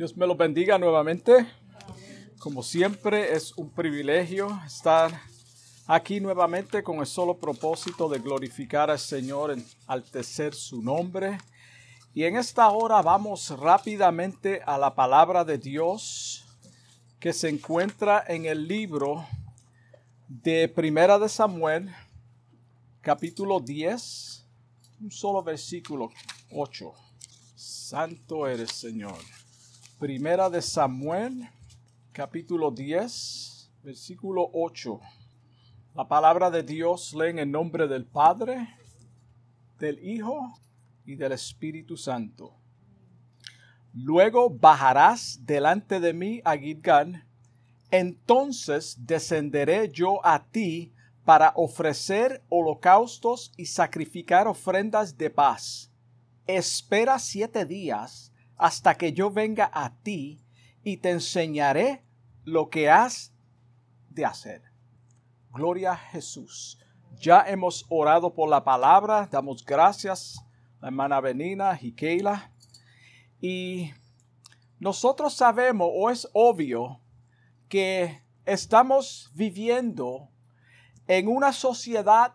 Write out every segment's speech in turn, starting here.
Dios me lo bendiga nuevamente. Como siempre es un privilegio estar aquí nuevamente con el solo propósito de glorificar al Señor, enaltecer su nombre. Y en esta hora vamos rápidamente a la palabra de Dios que se encuentra en el libro de Primera de Samuel, capítulo 10, un solo versículo 8. Santo eres, Señor. Primera de Samuel, capítulo 10, versículo 8. La palabra de Dios lee en el nombre del Padre, del Hijo y del Espíritu Santo. Luego bajarás delante de mí a Gilgal, entonces descenderé yo a ti para ofrecer holocaustos y sacrificar ofrendas de paz. Espera siete días hasta que yo venga a ti y te enseñaré lo que has de hacer. Gloria a Jesús. Ya hemos orado por la palabra, damos gracias la hermana Benina y Keila. Y nosotros sabemos, o es obvio, que estamos viviendo en una sociedad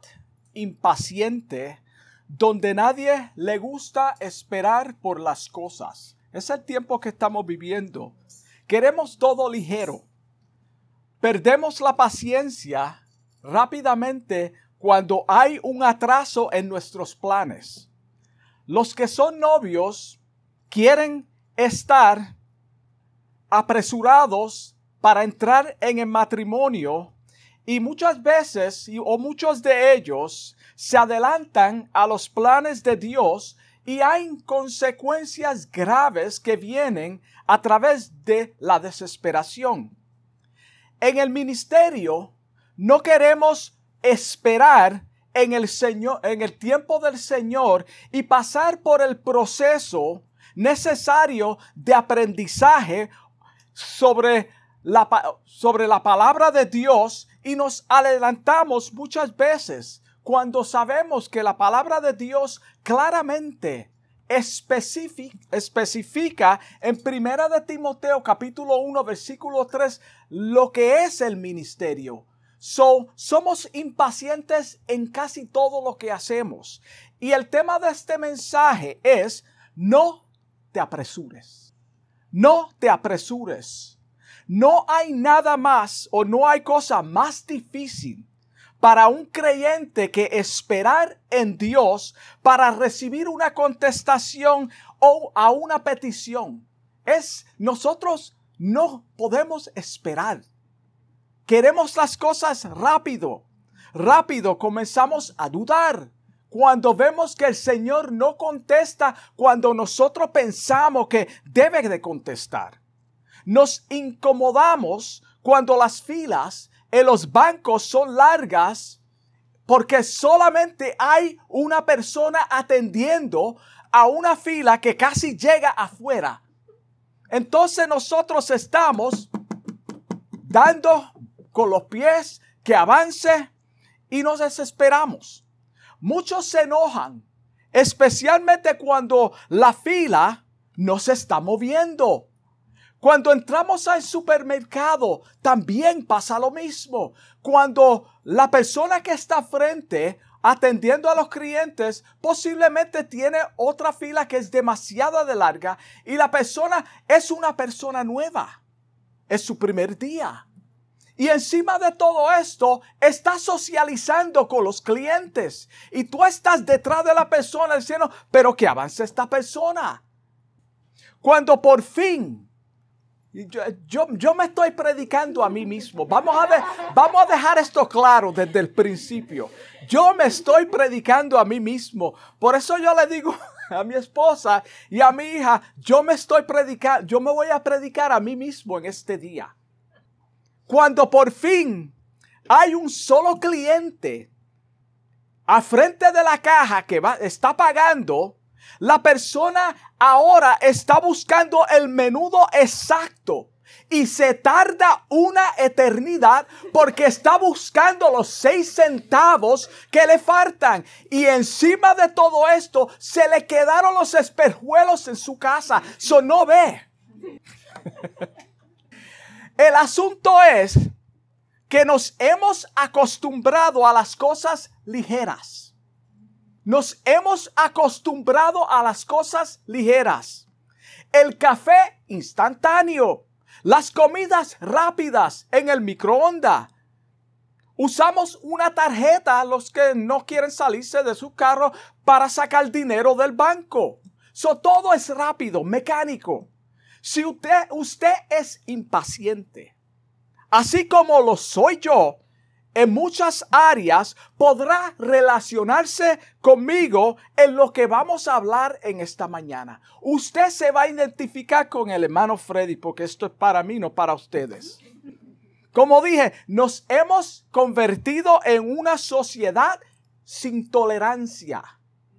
impaciente donde nadie le gusta esperar por las cosas. Es el tiempo que estamos viviendo. Queremos todo ligero. Perdemos la paciencia rápidamente cuando hay un atraso en nuestros planes. Los que son novios quieren estar apresurados para entrar en el matrimonio y muchas veces o muchos de ellos se adelantan a los planes de Dios y hay consecuencias graves que vienen a través de la desesperación. En el ministerio no queremos esperar en el Señor, en el tiempo del Señor y pasar por el proceso necesario de aprendizaje sobre la, sobre la palabra de Dios y nos adelantamos muchas veces cuando sabemos que la palabra de Dios claramente especifica, en Primera de Timoteo capítulo 1 versículo 3 lo que es el ministerio. So, somos impacientes en casi todo lo que hacemos. Y el tema de este mensaje es no te apresures. No te apresures. No hay nada más o no hay cosa más difícil para un creyente que esperar en Dios para recibir una contestación o a una petición. Es nosotros no podemos esperar. Queremos las cosas rápido. Rápido comenzamos a dudar. Cuando vemos que el Señor no contesta cuando nosotros pensamos que debe de contestar. Nos incomodamos cuando las filas en los bancos son largas porque solamente hay una persona atendiendo a una fila que casi llega afuera. Entonces nosotros estamos dando con los pies que avance y nos desesperamos. Muchos se enojan, especialmente cuando la fila no se está moviendo. Cuando entramos al supermercado, también pasa lo mismo. Cuando la persona que está frente atendiendo a los clientes posiblemente tiene otra fila que es demasiado de larga y la persona es una persona nueva. Es su primer día. Y encima de todo esto, está socializando con los clientes. Y tú estás detrás de la persona diciendo, pero que avance esta persona. Cuando por fin yo, yo, me estoy predicando a mí mismo. Vamos a, vamos a dejar esto claro desde el principio. Yo me estoy predicando a mí mismo. Por eso yo le digo a mi esposa y a mi hija, yo me estoy predicando, yo me voy a predicar a mí mismo en este día. Cuando por fin hay un solo cliente a frente de la caja que va, está pagando, la persona ahora está buscando el menudo exacto y se tarda una eternidad porque está buscando los seis centavos que le faltan. Y encima de todo esto se le quedaron los esperjuelos en su casa. So no ve. El asunto es que nos hemos acostumbrado a las cosas ligeras. Nos hemos acostumbrado a las cosas ligeras. El café instantáneo, las comidas rápidas en el microondas. Usamos una tarjeta los que no quieren salirse de su carro para sacar dinero del banco. So, todo es rápido, mecánico. Si usted es impaciente, así como lo soy yo, en muchas áreas podrá relacionarse conmigo en lo que vamos a hablar en esta mañana. Usted se va a identificar con el hermano Freddy porque esto es para mí, no para ustedes. Como dije, nos hemos convertido en una sociedad sin tolerancia.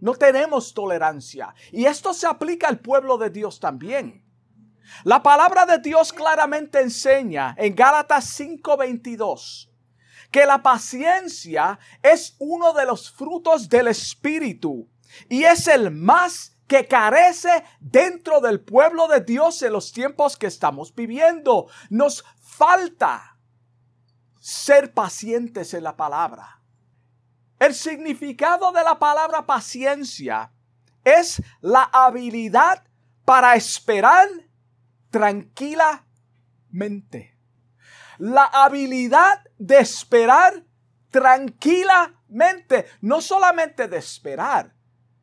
No tenemos tolerancia. Y esto se aplica al pueblo de Dios también. La palabra de Dios claramente enseña en Gálatas 5:22 que la paciencia es uno de los frutos del Espíritu y es el más que carece dentro del pueblo de Dios en los tiempos que estamos viviendo. Nos falta ser pacientes en la palabra. El significado de la palabra paciencia es la habilidad para esperar tranquilamente. La habilidad de esperar tranquilamente. No solamente de esperar,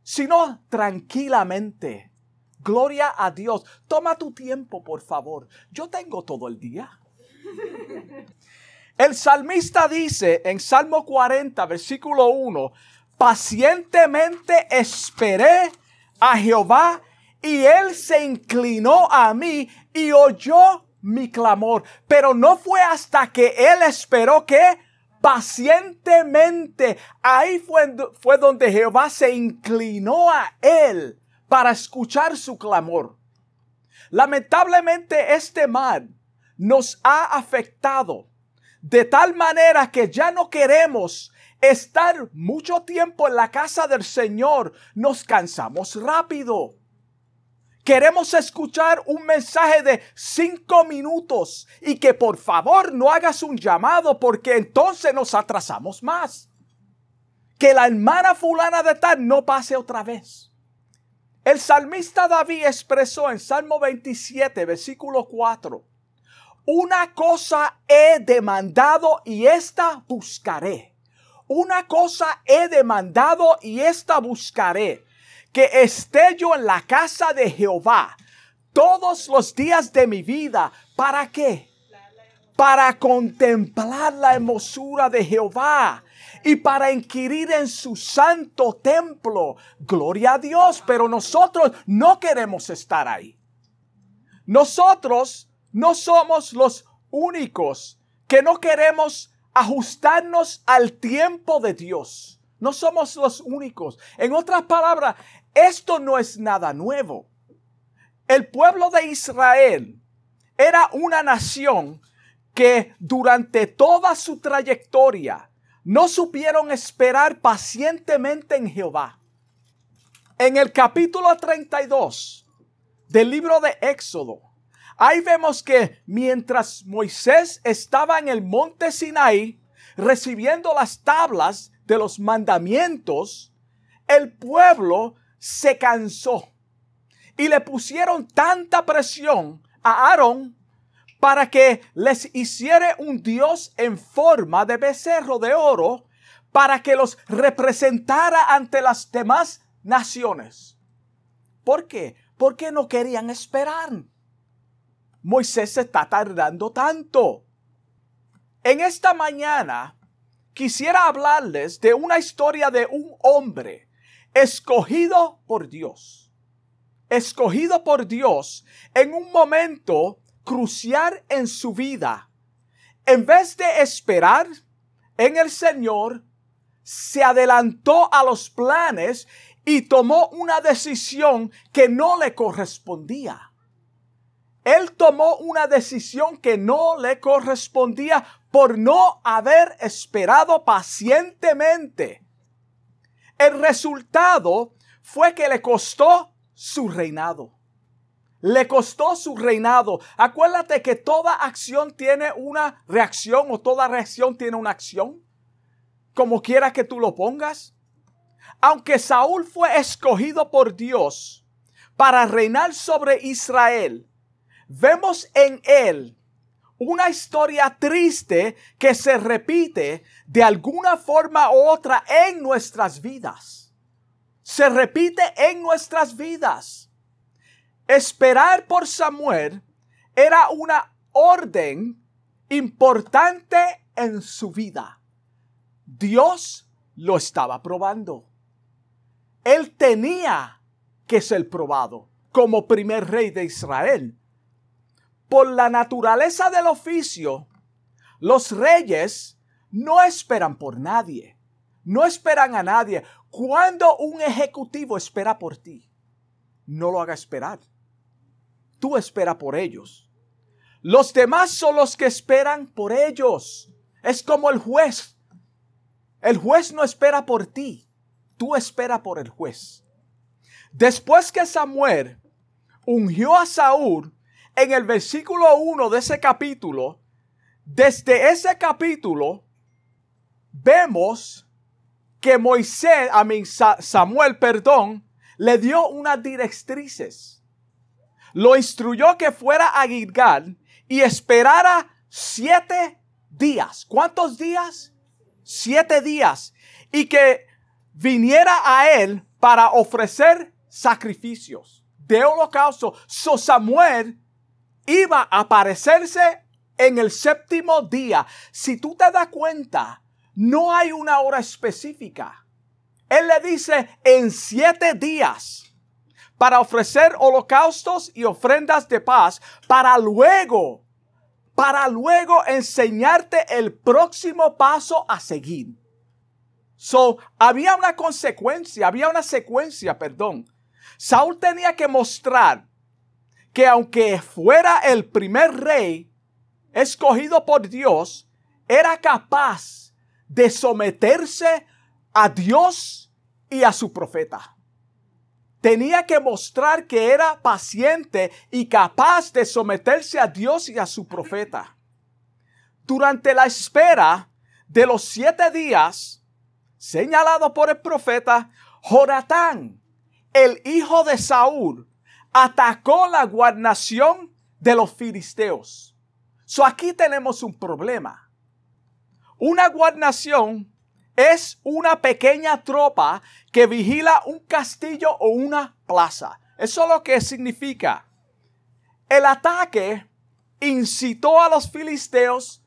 sino tranquilamente. Gloria a Dios. Toma tu tiempo, por favor. Yo tengo todo el día. El salmista dice en Salmo 40, versículo 1, pacientemente esperé a Jehová y él se inclinó a mí y oyó mi clamor. Pero no fue hasta que él esperó que pacientemente, ahí fue, fue donde Jehová se inclinó a él para escuchar su clamor. Lamentablemente este mal nos ha afectado de tal manera que ya no queremos estar mucho tiempo en la casa del Señor. Nos cansamos rápido. Queremos escuchar un mensaje de cinco minutos y que por favor no hagas un llamado porque entonces nos atrasamos más. Que la hermana fulana de tal no pase otra vez. El salmista David expresó en Salmo 27, versículo 4, una cosa he demandado y esta buscaré. Una cosa he demandado y esta buscaré que esté yo en la casa de Jehová todos los días de mi vida. ¿Para qué? Para contemplar la hermosura de Jehová y para inquirir en su santo templo. Gloria a Dios, pero nosotros no queremos estar ahí. Nosotros no somos los únicos que no queremos ajustarnos al tiempo de Dios. No somos los únicos. En otras palabras, esto no es nada nuevo. El pueblo de Israel era una nación que durante toda su trayectoria no supieron esperar pacientemente en Jehová. En el capítulo 32 del libro de Éxodo, ahí vemos que mientras Moisés estaba en el monte Sinaí recibiendo las tablas de los mandamientos, el pueblo se cansó y le pusieron tanta presión a Aarón para que les hiciera un dios en forma de becerro de oro para que los representara ante las demás naciones. ¿Por qué? Porque no querían esperar. Moisés se está tardando tanto. En esta mañana quisiera hablarles de una historia de un hombre escogido por Dios, escogido por Dios en un momento crucial en su vida. En vez de esperar en el Señor, se adelantó a los planes y tomó una decisión que no le correspondía. Él tomó una decisión que no le correspondía por no haber esperado pacientemente el resultado fue que le costó su reinado. le costó su reinado. Acuérdate que toda acción tiene una reacción o toda reacción tiene una acción. Como quiera que tú lo pongas. Aunque Saúl fue escogido por Dios para reinar sobre Israel, vemos en él una historia triste que se repite de alguna forma u otra en nuestras vidas. Se repite en nuestras vidas. Esperar por Samuel era una orden importante en su vida. Dios lo estaba probando. Él tenía que ser probado como primer rey de Israel. Por la naturaleza del oficio, los reyes no esperan por nadie. No esperan a nadie. Cuando un ejecutivo espera por ti, no lo haga esperar tú espera por ellos. Los demás son los que esperan por ellos. Es como el juez. El juez no espera por ti, tú espera por el juez. Después que Samuel ungió a Saúl, en el versículo 1 de ese capítulo, desde ese capítulo, vemos que Moisés, a mí Samuel, perdón, le dio unas directrices lo instruyó que fuera a Gilgal y esperara siete días. ¿Cuántos días? Siete días. Y que viniera a él para ofrecer sacrificios de holocausto. So Samuel iba a aparecerse en el séptimo día. Si tú te das cuenta, no hay una hora específica. Él le dice en siete días para ofrecer holocaustos y ofrendas de paz, para luego, para luego enseñarte el próximo paso a seguir. So, había una consecuencia, había una secuencia, perdón. Saúl tenía que mostrar que aunque fuera el primer rey escogido por Dios, era capaz de someterse a Dios y a su profeta tenía que mostrar que era paciente y capaz de someterse a Dios y a su profeta. Durante la espera de los siete días, señalado por el profeta, Joratán, el hijo de Saúl, atacó la guarnación de los filisteos. So aquí tenemos un problema. Una guarnación es una pequeña tropa que vigila un castillo o una plaza. Eso es lo que significa. El ataque incitó a los filisteos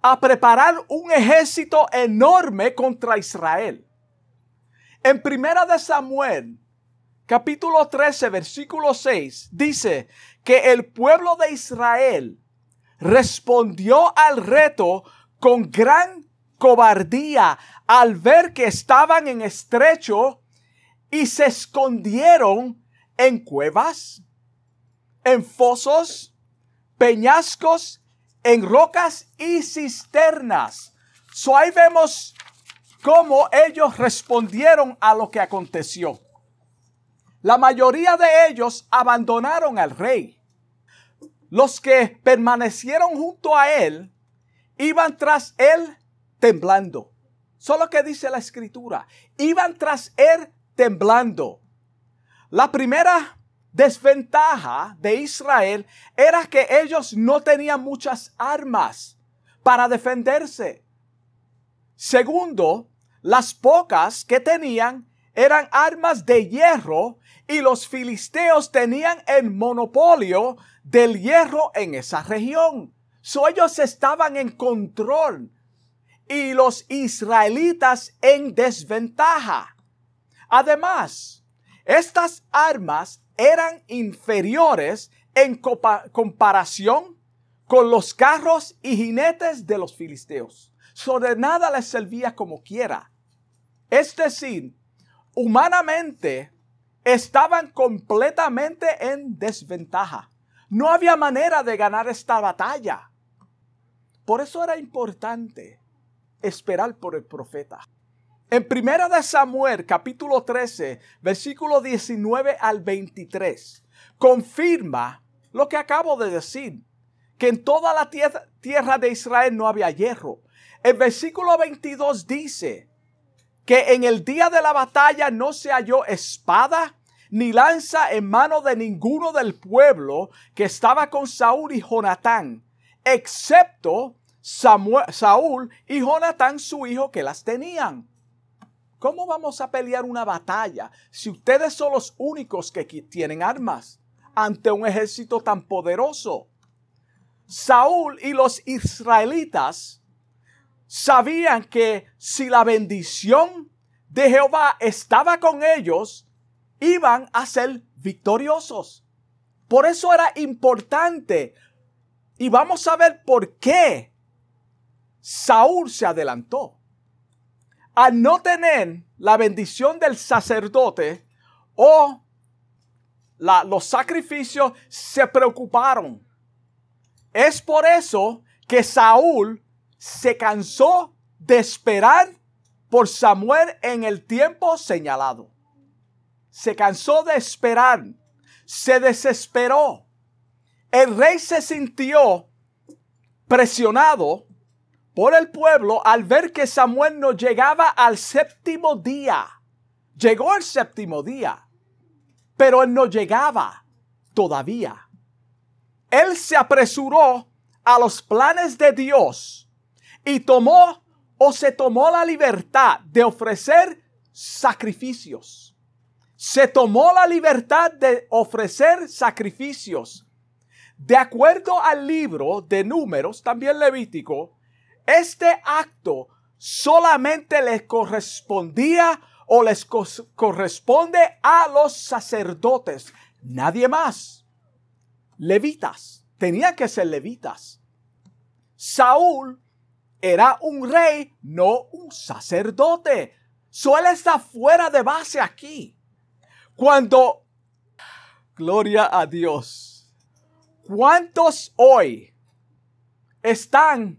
a preparar un ejército enorme contra Israel. En Primera de Samuel, capítulo 13, versículo 6, dice que el pueblo de Israel respondió al reto con gran cobardía al ver que estaban en estrecho y se escondieron en cuevas, en fosos, peñascos, en rocas y cisternas. So ahí vemos cómo ellos respondieron a lo que aconteció. La mayoría de ellos abandonaron al rey. Los que permanecieron junto a él iban tras él temblando. Solo que dice la escritura, iban tras él temblando. La primera desventaja de Israel era que ellos no tenían muchas armas para defenderse. Segundo, las pocas que tenían eran armas de hierro y los filisteos tenían el monopolio del hierro en esa región. So ellos estaban en control y los israelitas en desventaja. Además, estas armas eran inferiores en comparación con los carros y jinetes de los filisteos. Sobre nada les servía como quiera. Es decir, humanamente estaban completamente en desventaja. No había manera de ganar esta batalla. Por eso era importante esperar por el profeta. En Primera de Samuel, capítulo 13, versículo 19 al 23, confirma lo que acabo de decir, que en toda la tierra, de Israel no había hierro. El versículo 22 dice que en el día de la batalla no se halló espada ni lanza en mano de ninguno del pueblo que estaba con Saúl y Jonatán, excepto Saúl y Jonatán su hijo que las tenían. ¿Cómo vamos a pelear una batalla si ustedes son los únicos que tienen armas ante un ejército tan poderoso? Saúl y los israelitas sabían que si la bendición de Jehová estaba con ellos, iban a ser victoriosos. Por eso era importante. Y vamos a ver por qué Saúl se adelantó al no tener la bendición del sacerdote o los sacrificios, se preocuparon. Es por eso que Saúl se cansó de esperar por Samuel en el tiempo señalado. Se cansó de esperar, se desesperó. El rey se sintió presionado por el pueblo al ver que Samuel no llegaba al séptimo día. Llegó el séptimo día, pero él no llegaba todavía. Él se apresuró a los planes de Dios y tomó o se tomó la libertad de ofrecer sacrificios. Se tomó la libertad de ofrecer sacrificios. De acuerdo al libro de números, también levítico, este acto solamente les correspondía o les corresponde a los sacerdotes, nadie más. Levitas, tenían que ser levitas. Saúl era un rey, no un sacerdote. Suele estar fuera de base aquí. Cuando, gloria a Dios, ¿cuántos hoy están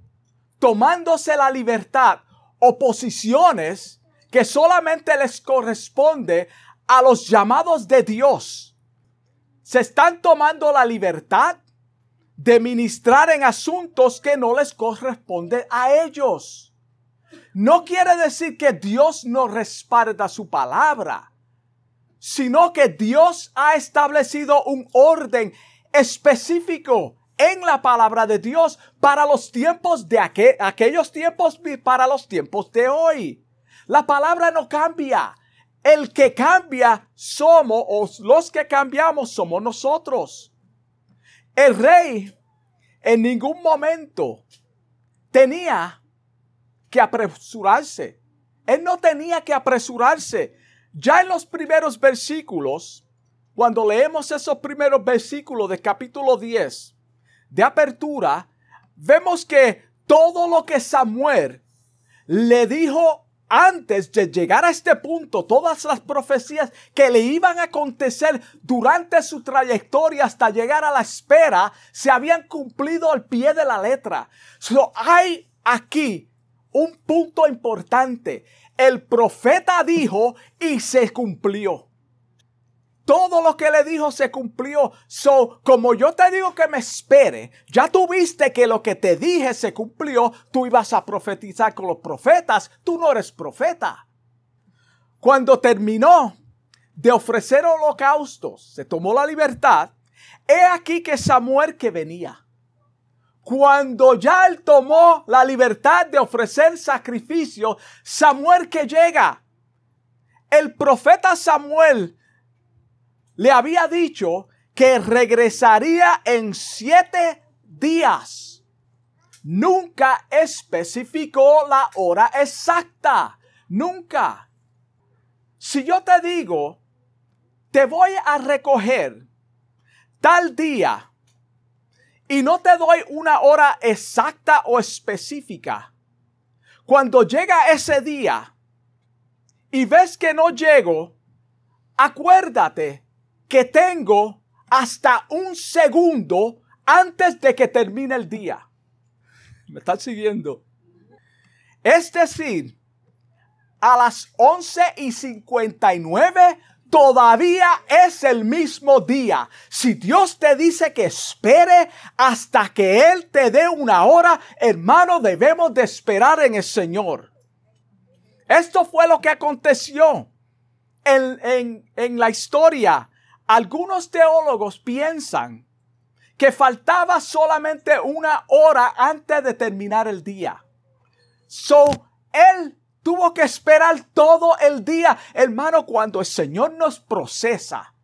tomándose la libertad o posiciones que solamente les corresponde a los llamados de Dios. Se están tomando la libertad de ministrar en asuntos que no les corresponde a ellos. No quiere decir que Dios no respalda su palabra, sino que Dios ha establecido un orden específico en la palabra de Dios para los tiempos de aquellos tiempos y para los tiempos de hoy. La palabra no cambia. El que cambia somos, o los que cambiamos somos nosotros. El rey en ningún momento tenía que apresurarse. Él no tenía que apresurarse. Ya en los primeros versículos, cuando leemos esos primeros versículos de capítulo 10, de apertura, vemos que todo lo que Samuel le dijo antes de llegar a este punto, todas las profecías que le iban a acontecer durante su trayectoria hasta llegar a la espera, se habían cumplido al pie de la letra. So, hay aquí un punto importante. El profeta dijo y se cumplió todo lo que le dijo se cumplió. So, como yo te digo que me espere, ya tuviste que lo que te dije se cumplió, tú ibas a profetizar con los profetas, tú no eres profeta. Cuando terminó de ofrecer holocaustos, se tomó la libertad, he aquí que Samuel que venía. Cuando ya él tomó la libertad de ofrecer sacrificio, Samuel que llega. El profeta Samuel le había dicho que regresaría en siete días. Nunca especificó la hora exacta. Nunca. Si yo te digo, te voy a recoger tal día y no te doy una hora exacta o específica, cuando llega ese día y ves que no llego, acuérdate que tengo hasta un segundo antes de que termine el día. ¿Me están siguiendo? Es decir, a las 11 y 59 todavía es el mismo día. Si Dios te dice que espere hasta que Él te dé una hora, hermano, debemos de esperar en el Señor. Esto fue lo que aconteció en, en la historia. Algunos teólogos piensan que faltaba solamente una hora antes de terminar el día. So, él tuvo que esperar todo el día. Hermano, cuando el Señor nos procesa,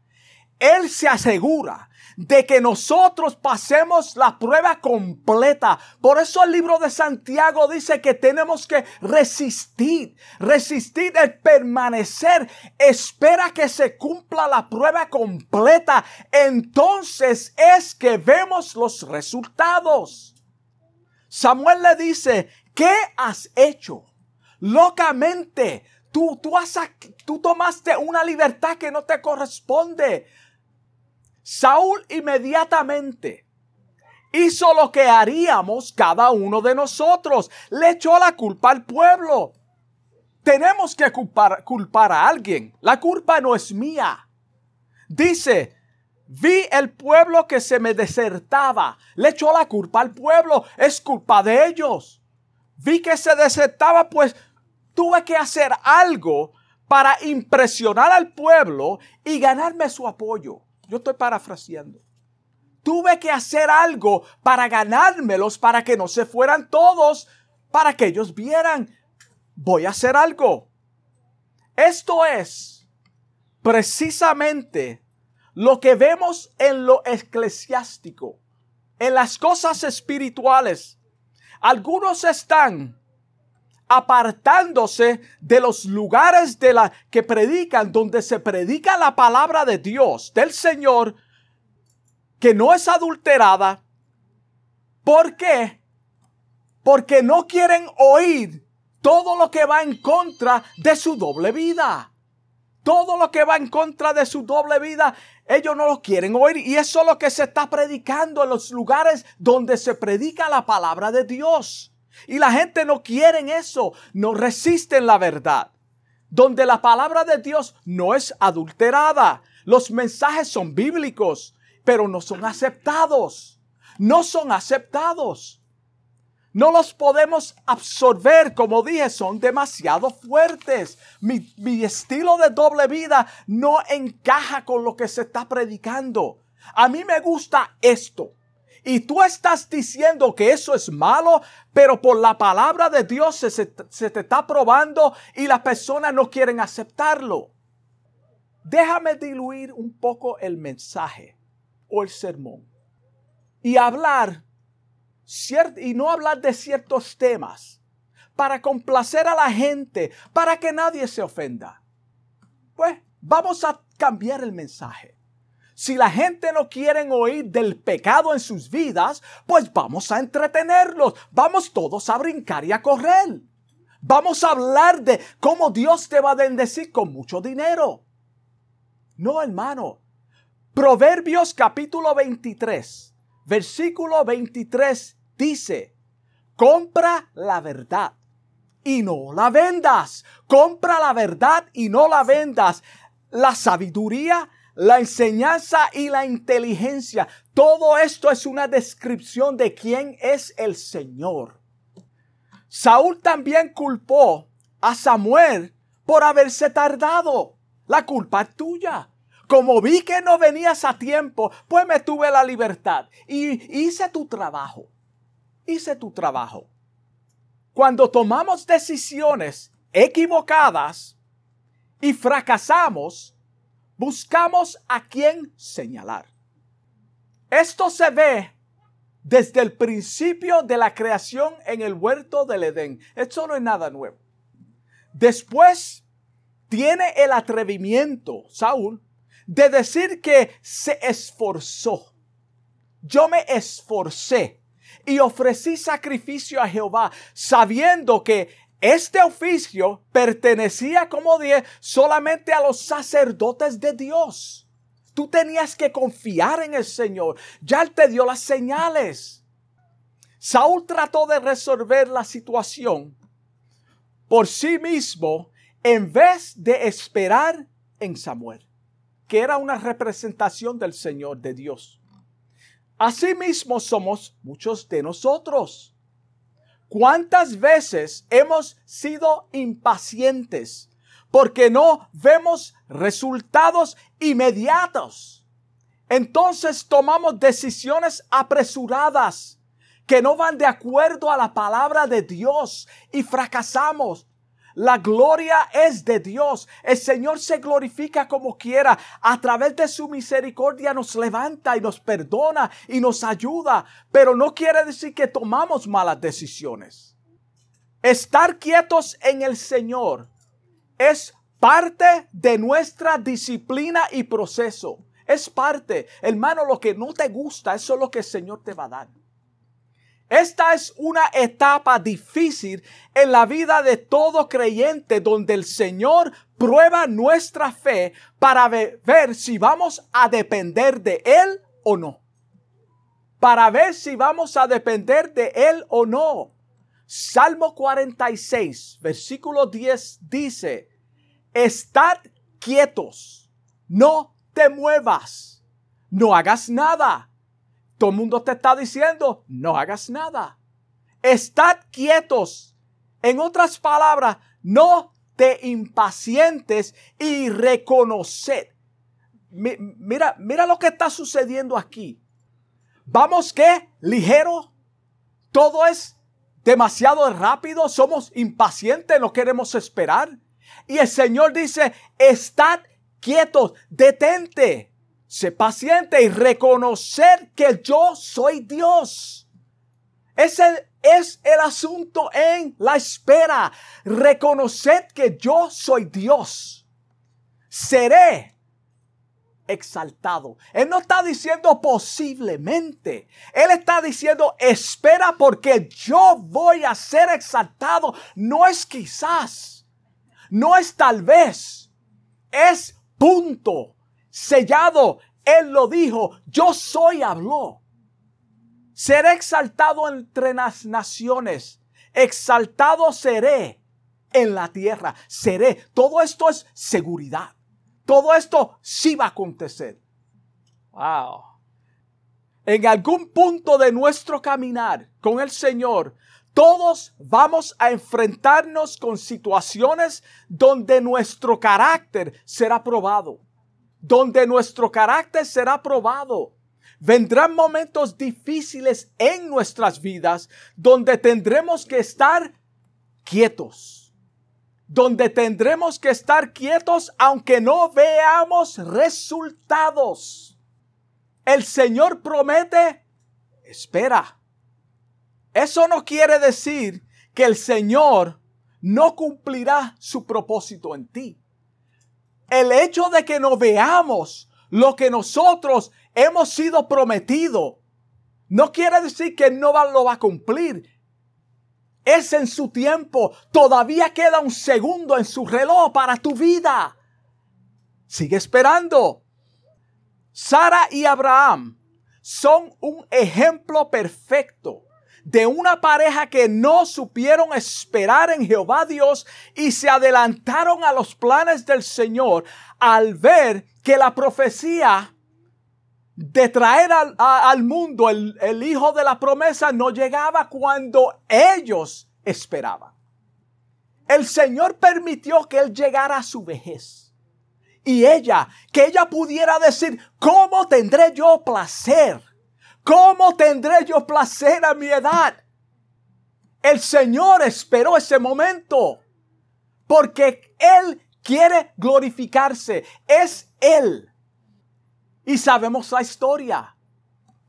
Él se asegura de que nosotros pasemos la prueba completa. Por eso el libro de Santiago dice que tenemos que resistir, resistir el permanecer. Espera que se cumpla la prueba completa. Entonces es que vemos los resultados. Samuel le dice, ¿qué has hecho? Locamente, tú, tú, has, tú tomaste una libertad que no te corresponde. Saúl inmediatamente hizo lo que haríamos cada uno de nosotros. Le echó la culpa al pueblo. Tenemos que culpar, a alguien. La culpa no es mía. Dice, vi el pueblo que se me desertaba. Le echó la culpa al pueblo. Es culpa de ellos. Vi que se desertaba, pues tuve que hacer algo para impresionar al pueblo y ganarme su apoyo. Yo estoy parafraseando. Tuve que hacer algo para ganármelos, para que no se fueran todos, para que ellos vieran, voy a hacer algo. Esto es precisamente lo que vemos en lo eclesiástico, en las cosas espirituales. Algunos están apartándose de los lugares de la que predican, donde se predica la palabra de Dios, del Señor, que no es adulterada. ¿Por qué? Porque no quieren oír todo lo que va en contra de su doble vida. Todo lo que va en contra de su doble vida, ellos no lo quieren oír. Y eso es lo que se está predicando en los lugares donde se predica la palabra de Dios. Y la gente no quiere eso, no resisten la verdad. Donde la palabra de Dios no es adulterada. Los mensajes son bíblicos, pero no son aceptados. No son aceptados. No los podemos absorber, como dije, son demasiado fuertes. Mi, mi, estilo de doble vida no encaja con lo que se está predicando. A mí me gusta esto. Y tú estás diciendo que eso es malo, pero por la palabra de Dios se, te está probando y las personas no quieren aceptarlo. Déjame diluir un poco el mensaje o el sermón y hablar y no hablar de ciertos temas para complacer a la gente, para que nadie se ofenda. Pues vamos a cambiar el mensaje. Si la gente no quiere oír del pecado en sus vidas, pues vamos a entretenerlos. Vamos todos a brincar y a correr. Vamos a hablar de cómo Dios te va a bendecir con mucho dinero. No, hermano. Proverbios capítulo 23, versículo 23 dice, compra la verdad y no la vendas. Compra la verdad y no la vendas. La sabiduría la enseñanza y la inteligencia. Todo esto es una descripción de quién es el Señor. Saúl también culpó a Samuel por haberse tardado. La culpa es tuya. Como vi que no venías a tiempo, pues me tuve la libertad y hice tu trabajo. Hice tu trabajo. Cuando tomamos decisiones equivocadas y fracasamos, buscamos a quién señalar. Esto se ve desde el principio de la creación en el huerto del Edén. Esto no es nada nuevo. Después tiene el atrevimiento, Saúl, de decir que se esforzó. Yo me esforcé y ofrecí sacrificio a Jehová, sabiendo que este oficio pertenecía, como dije, solamente a los sacerdotes de Dios. Tú tenías que confiar en el Señor. Ya Él te dio las señales. Saúl trató de resolver la situación por sí mismo en vez de esperar en Samuel, que era una representación del Señor de Dios. Asimismo somos muchos de nosotros. ¿Cuántas veces hemos sido impacientes porque no vemos resultados inmediatos? Entonces tomamos decisiones apresuradas que no van de acuerdo a la palabra de Dios y fracasamos la gloria es de Dios. El Señor se glorifica como quiera. A través de su misericordia nos levanta y nos perdona y nos ayuda. Pero no quiere decir que tomamos malas decisiones. Estar quietos en el Señor es parte de nuestra disciplina y proceso. Es parte. Hermano, lo que no te gusta, eso es lo que el Señor te va a dar. Esta es una etapa difícil en la vida de todo creyente donde el Señor prueba nuestra fe para ver si vamos a depender de Él o no. Para ver si vamos a depender de Él o no. Salmo 46, versículo 10 dice, Estad quietos, no te muevas, no hagas nada todo el mundo te está diciendo, no hagas nada. Estad quietos. En otras palabras, no te impacientes y reconoced. Mira, mira lo que está sucediendo aquí. Vamos que ligero. Todo es demasiado rápido. Somos impacientes, no queremos esperar. Y el Señor dice, estad quietos, detente. Sé paciente y reconocer que yo soy Dios. Ese es el asunto en la espera. Reconocer que yo soy Dios. Seré exaltado. Él no está diciendo posiblemente. Él está diciendo espera porque yo voy a ser exaltado. No es quizás. No es tal vez. Es punto sellado. Él lo dijo, yo soy habló. Seré exaltado entre las naciones, exaltado seré en la tierra, seré. Todo esto es seguridad. Todo esto sí va a acontecer. Wow. En algún punto de nuestro caminar con el Señor, todos vamos a enfrentarnos con situaciones donde nuestro carácter será probado donde nuestro carácter será probado. Vendrán momentos difíciles en nuestras vidas donde tendremos que estar quietos. Donde tendremos que estar quietos aunque no veamos resultados. El Señor promete, espera. Eso no quiere decir que el Señor no cumplirá su propósito en ti el hecho de que no veamos lo que nosotros hemos sido prometido, no quiere decir que no lo va a cumplir. Es en su tiempo. Todavía queda un segundo en su reloj para tu vida. Sigue esperando. Sara y Abraham son un ejemplo perfecto de una pareja que no supieron esperar en Jehová Dios y se adelantaron a los planes del Señor al ver que la profecía de traer al, mundo el, el hijo de la promesa no llegaba cuando ellos esperaban. El Señor permitió que él llegara a su vejez. Y ella, que ella pudiera decir, ¿cómo tendré yo placer? ¿Cómo tendré yo placer a mi edad? El Señor esperó ese momento porque Él quiere glorificarse. Es Él. Y sabemos la historia.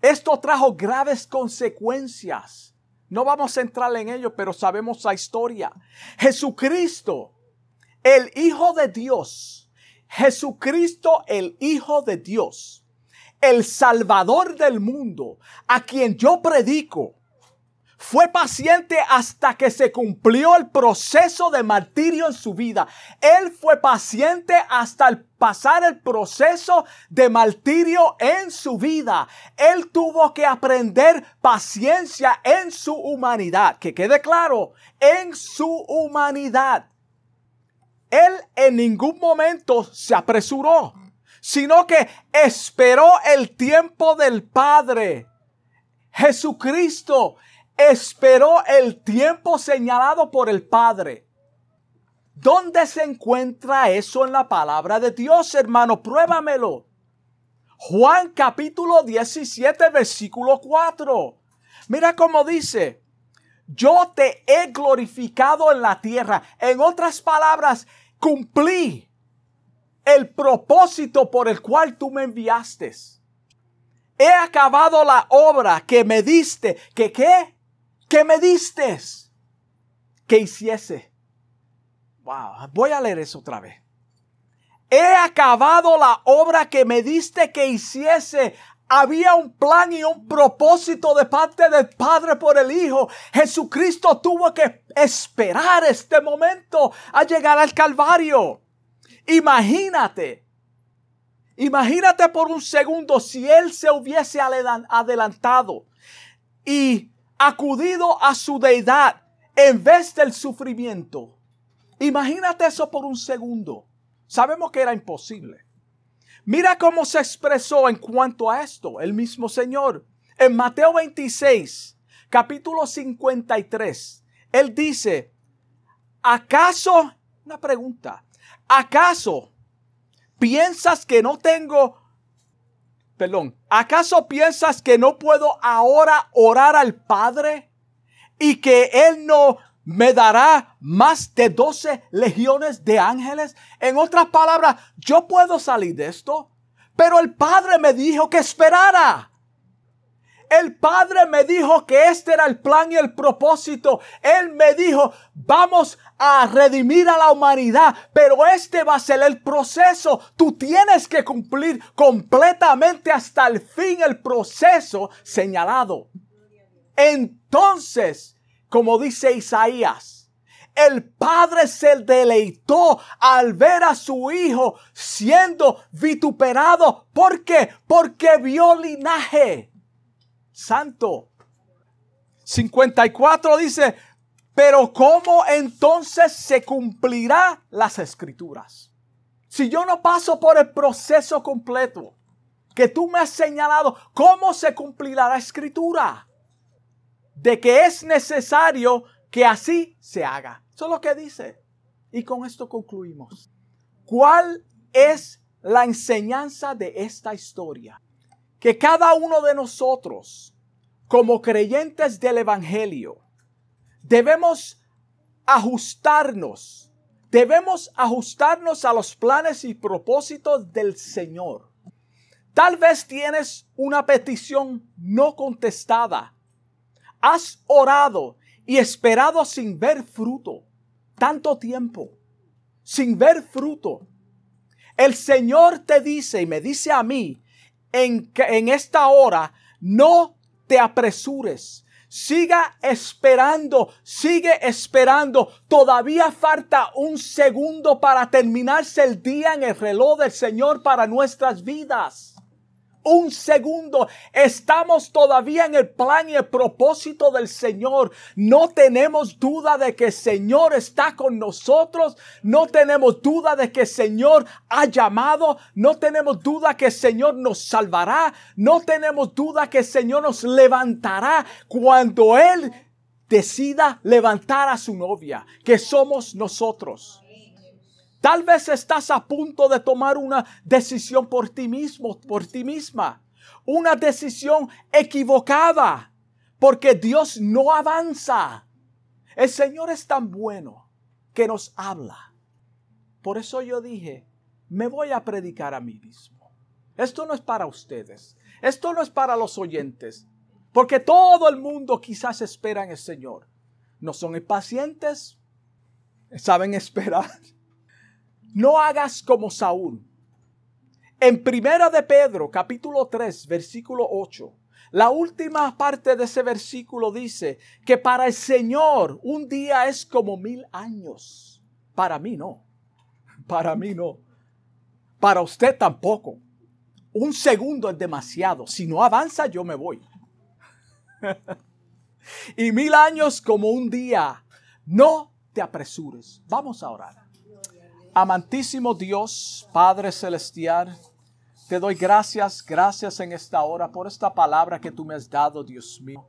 Esto trajo graves consecuencias. No vamos a entrar en ello, pero sabemos la historia. Jesucristo, el Hijo de Dios. Jesucristo, el Hijo de Dios el Salvador del mundo, a quien yo predico, fue paciente hasta que se cumplió el proceso de martirio en su vida. Él fue paciente hasta el pasar el proceso de martirio en su vida. Él tuvo que aprender paciencia en su humanidad. Que quede claro, en su humanidad. Él en ningún momento se apresuró, sino que esperó el tiempo del Padre. Jesucristo esperó el tiempo señalado por el Padre. ¿Dónde se encuentra eso en la palabra de Dios, hermano? Pruébamelo. Juan capítulo 17, versículo 4. Mira cómo dice, yo te he glorificado en la tierra. En otras palabras, cumplí el propósito por el cual tú me enviaste. He acabado la obra que me diste. ¿Que qué? Que me diste. Que hiciese. Wow, voy a leer eso otra vez. He acabado la obra que me diste que hiciese. Había un plan y un propósito de parte del Padre por el Hijo. Jesucristo tuvo que esperar este momento a llegar al Calvario. Imagínate, imagínate por un segundo si Él se hubiese adelantado y acudido a su deidad en vez del sufrimiento. Imagínate eso por un segundo. Sabemos que era imposible. Mira cómo se expresó en cuanto a esto el mismo Señor. En Mateo 26, capítulo 53, Él dice, ¿acaso, una pregunta, ¿acaso piensas que no tengo, perdón, ¿acaso piensas que no puedo ahora orar al Padre y que Él no me dará más de 12 legiones de ángeles. En otras palabras, yo puedo salir de esto, pero el Padre me dijo que esperara. El Padre me dijo que este era el plan y el propósito. Él me dijo, vamos a redimir a la humanidad, pero este va a ser el proceso. Tú tienes que cumplir completamente hasta el fin el proceso señalado. Entonces, como dice Isaías, el padre se deleitó al ver a su hijo siendo vituperado. ¿Por qué? Porque vio linaje. Santo. 54 dice, pero ¿cómo entonces se cumplirá las escrituras? Si yo no paso por el proceso completo que tú me has señalado, ¿cómo se cumplirá la escritura? de que es necesario que así se haga. Eso es lo que dice. Y con esto concluimos. ¿Cuál es la enseñanza de esta historia? Que cada uno de nosotros, como creyentes del Evangelio, debemos ajustarnos, debemos ajustarnos a los planes y propósitos del Señor. Tal vez tienes una petición no contestada Has orado y esperado sin ver fruto tanto tiempo, sin ver fruto. El Señor te dice y me dice a mí en, en esta hora, no te apresures. Siga esperando, sigue esperando. Todavía falta un segundo para terminarse el día en el reloj del Señor para nuestras vidas un segundo. Estamos todavía en el plan y el propósito del Señor. No tenemos duda de que el Señor está con nosotros. No tenemos duda de que el Señor ha llamado. No tenemos duda que el Señor nos salvará. No tenemos duda que el Señor nos levantará cuando Él decida levantar a su novia, que somos nosotros. Tal vez estás a punto de tomar una decisión por ti mismo, por ti misma. Una decisión equivocada. Porque Dios no avanza. El Señor es tan bueno que nos habla. Por eso yo dije, me voy a predicar a mí mismo. Esto no es para ustedes. Esto no es para los oyentes. Porque todo el mundo quizás espera en el Señor. No son impacientes. Saben esperar. No hagas como Saúl. En Primera de Pedro, capítulo 3, versículo 8, la última parte de ese versículo dice que para el Señor un día es como mil años. Para mí no. Para mí no. Para usted tampoco. Un segundo es demasiado. Si no avanza, yo me voy. y mil años como un día. No te apresures. Vamos a orar. Amantísimo Dios, Padre Celestial, te doy gracias, gracias en esta hora por esta palabra que tú me has dado, Dios mío.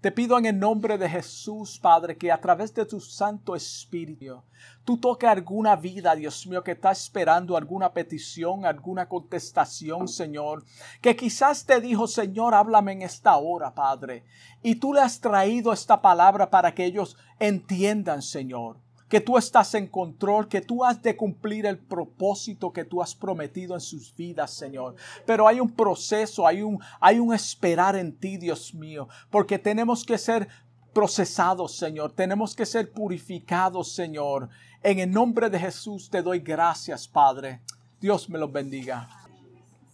Te pido en el nombre de Jesús, Padre, que a través de tu Santo Espíritu, tú toques alguna vida, Dios mío, que está esperando alguna petición, alguna contestación, Señor, que quizás te dijo, Señor, háblame en esta hora, Padre. Y tú le has traído esta palabra para que ellos entiendan, Señor que tú estás en control, que tú has de cumplir el propósito que tú has prometido en sus vidas, Señor. Pero hay un proceso, hay un, hay un esperar en ti, Dios mío, porque tenemos que ser procesados, Señor. Tenemos que ser purificados, Señor. En el nombre de Jesús te doy gracias, Padre. Dios me los bendiga.